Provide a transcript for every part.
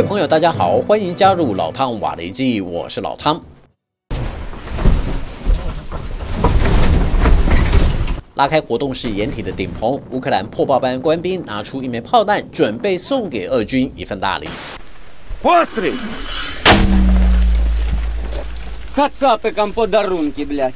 位朋友，大家好，欢迎加入老汤瓦雷基，我是老汤。拉开活动式掩体的顶棚，乌克兰破炮班官兵拿出一枚炮弹，准备送给俄军一份大礼。 Постріл! Кацапикам подарунки, блядь.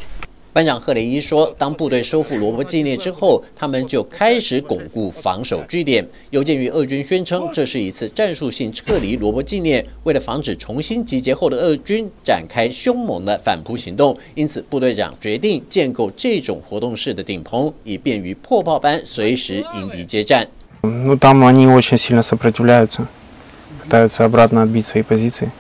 班长赫雷伊说，当部队收复罗伯纪念之后，他们就开始巩固防守据点。有鉴于俄军宣称这是一次战术性撤离罗伯纪念，为了防止重新集结后的俄军展开凶猛的反扑行动，因此部队长决定建构这种活动式的顶棚，以便于破炮班随时迎敌接战。 Ну там они очень сильно сопротивляются, пытаются обратно отбить свои позиции.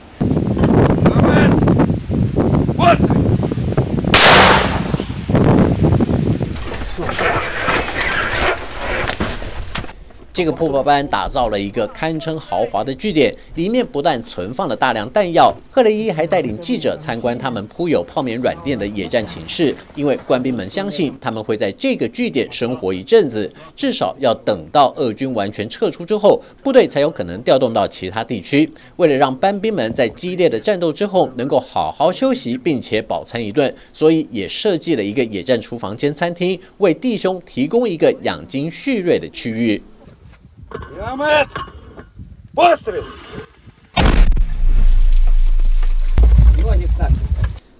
这个破炮班打造了一个堪称豪华的据点，里面不但存放了大量弹药，赫雷伊还带领记者参观他们铺有泡棉软垫的野战寝室，因为官兵们相信他们会在这个据点生活一阵子，至少要等到俄军完全撤出之后，部队才有可能调动到其他地区。为了让班兵们在激烈的战斗之后能够好好休息，并且饱餐一顿，所以也设计了一个野战厨房兼餐厅，为弟兄提供一个养精蓄锐的区域。Ямет! Постріл!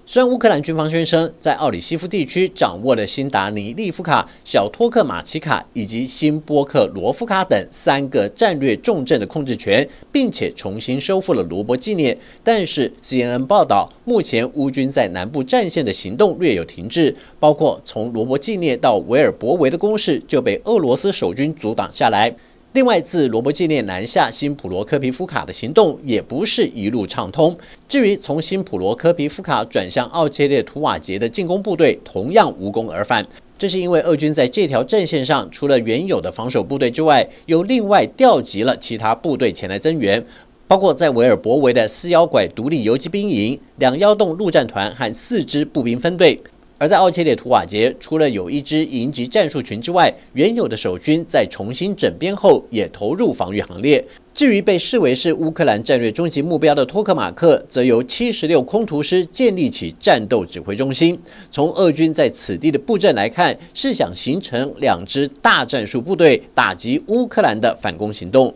虽然乌克兰军方宣称在奥里西夫地区掌握了新达尼利夫卡、小托克马奇卡以及新波克罗夫卡等三个战略重镇的控制权，并且重新收复了罗伯纪念，但是 CNN 报道，目前乌军在南部战线的行动略有停滞，包括从罗伯纪念到维尔博维的攻势就被俄罗斯守军阻挡下来。 另外，自罗伯纪念南下新普罗科皮夫卡的行动也不是一路畅通。至于从新普罗科皮夫卡转向奥切列图瓦捷的进攻部队，同样无功而返。这是因为俄军在这条战线上，除了原有的防守部队之外，又另外调集了其他部队前来增援，包括在维尔博维的四幺拐独立游击兵营、两幺洞陆战团和四支步兵分队。而在奥切列图瓦捷，除了有一支营级战术群之外，原有的守军在重新整编后也投入防御行列。至于被视为是乌克兰战略终极目标的托克马克，则由七十六空图师建立起战斗指挥中心。从俄军在此地的布阵来看，是想形成两支大战术部队，打击乌克兰的反攻行动。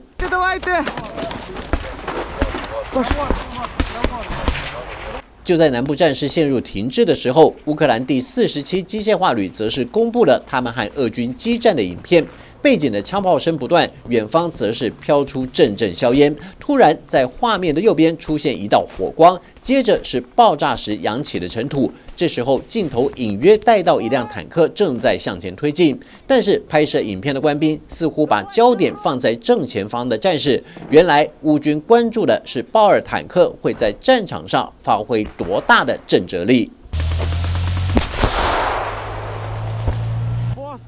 就在南部战事陷入停滞的时候乌克兰第四十七机械化旅则是公布了他们和俄军激战的影片。背景的枪炮声不断，远方则是飘出阵阵硝烟。突然，在画面的右边出现一道火光，接着是爆炸时扬起的尘土。这时候，镜头隐约带到一辆坦克正在向前推进，但是拍摄影片的官兵似乎把焦点放在正前方的战士。原来，乌军关注的是豹二坦克会在战场上发挥多大的震慑力。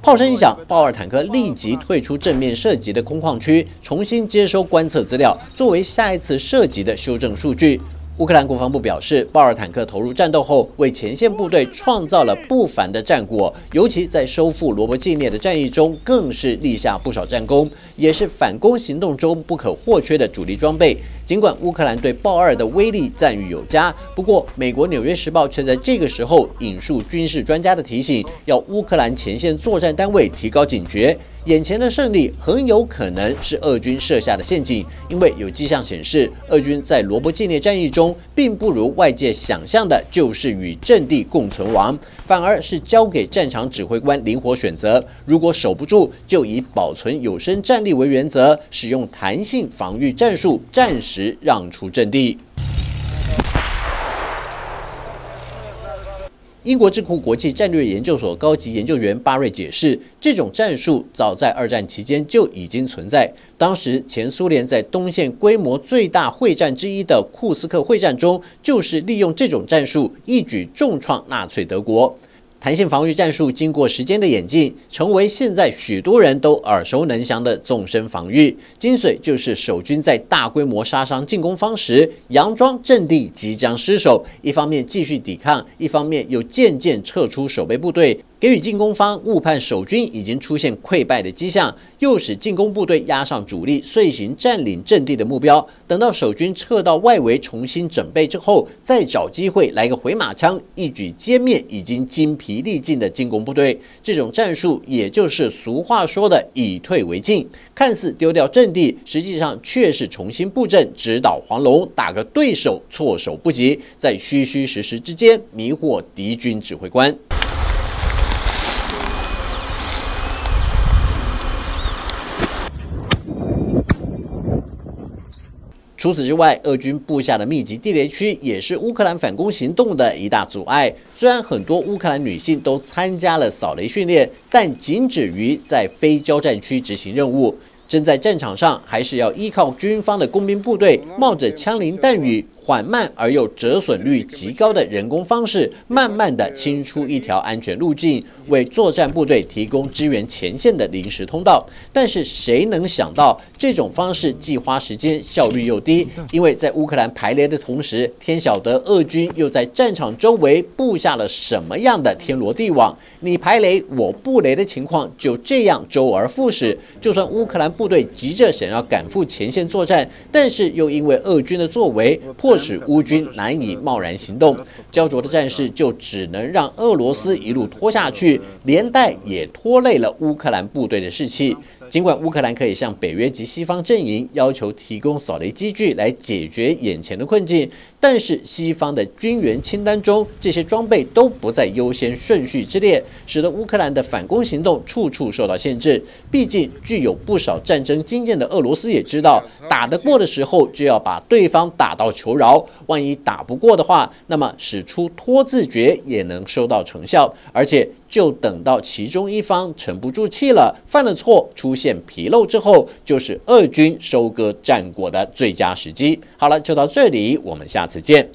炮声一响，豹二坦克立即退出正面涉及的空旷区，重新接收观测资料，作为下一次涉及的修正数据。乌克兰国防部表示，豹二坦克投入战斗后，为前线部队创造了不凡的战果，尤其在收复罗伯纪念的战役中，更是立下不少战功，也是反攻行动中不可或缺的主力装备。尽管乌克兰对豹二的威力赞誉有加，不过美国《纽约时报》却在这个时候引述军事专家的提醒，要乌克兰前线作战单位提高警觉。眼前的胜利很有可能是俄军设下的陷阱，因为有迹象显示，俄军在罗伯纪念战役中，并不如外界想象的，就是与阵地共存亡，反而是交给战场指挥官灵活选择。如果守不住，就以保存有生战力为原则，使用弹性防御战术，暂时让出阵地。英国智库国际战略研究所高级研究员巴瑞解释，这种战术早在二战期间就已经存在。当时前苏联在东线规模最大会战之一的库斯克会战中，就是利用这种战术一举重创纳粹德国。弹性防御战术经过时间的演进，成为现在许多人都耳熟能详的纵深防御。精髓就是守军在大规模杀伤进攻方时，佯装阵地即将失守，一方面继续抵抗，一方面又渐渐撤出守备部队。给予进攻方误判守军已经出现溃败的迹象，诱使进攻部队压上主力，遂行占领阵地的目标。等到守军撤到外围重新准备之后，再找机会来个回马枪，一举歼灭已经精疲力尽的进攻部队。这种战术，也就是俗话说的以退为进，看似丢掉阵地，实际上却是重新布阵，直捣黄龙，打个对手措手不及，在虚虚实实之间迷惑敌军指挥官。除此之外，俄军布下的密集地雷区也是乌克兰反攻行动的一大阻碍。虽然很多乌克兰女性都参加了扫雷训练，但仅止于在非交战区执行任务。正在战场上，还是要依靠军方的工兵部队，冒着枪林弹雨。缓慢而又折损率极高的人工方式，慢慢的清出一条安全路径，为作战部队提供支援前线的临时通道。但是谁能想到，这种方式既花时间，效率又低？因为在乌克兰排雷的同时，天晓得俄军又在战场周围布下了什么样的天罗地网？你排雷，我布雷的情况就这样周而复始。就算乌克兰部队急着想要赶赴前线作战，但是又因为俄军的作为破。迫使乌军难以贸然行动，焦灼的战事就只能让俄罗斯一路拖下去，连带也拖累了乌克兰部队的士气。尽管乌克兰可以向北约及西方阵营要求提供扫雷机具来解决眼前的困境，但是西方的军援清单中这些装备都不在优先顺序之列，使得乌克兰的反攻行动处处受到限制。毕竟具有不少战争经验的俄罗斯也知道，打得过的时候就要把对方打到求饶，万一打不过的话，那么使出拖字诀也能收到成效。而且就等到其中一方沉不住气了，犯了错出。现纰漏之后，就是俄军收割战果的最佳时机。好了，就到这里，我们下次见。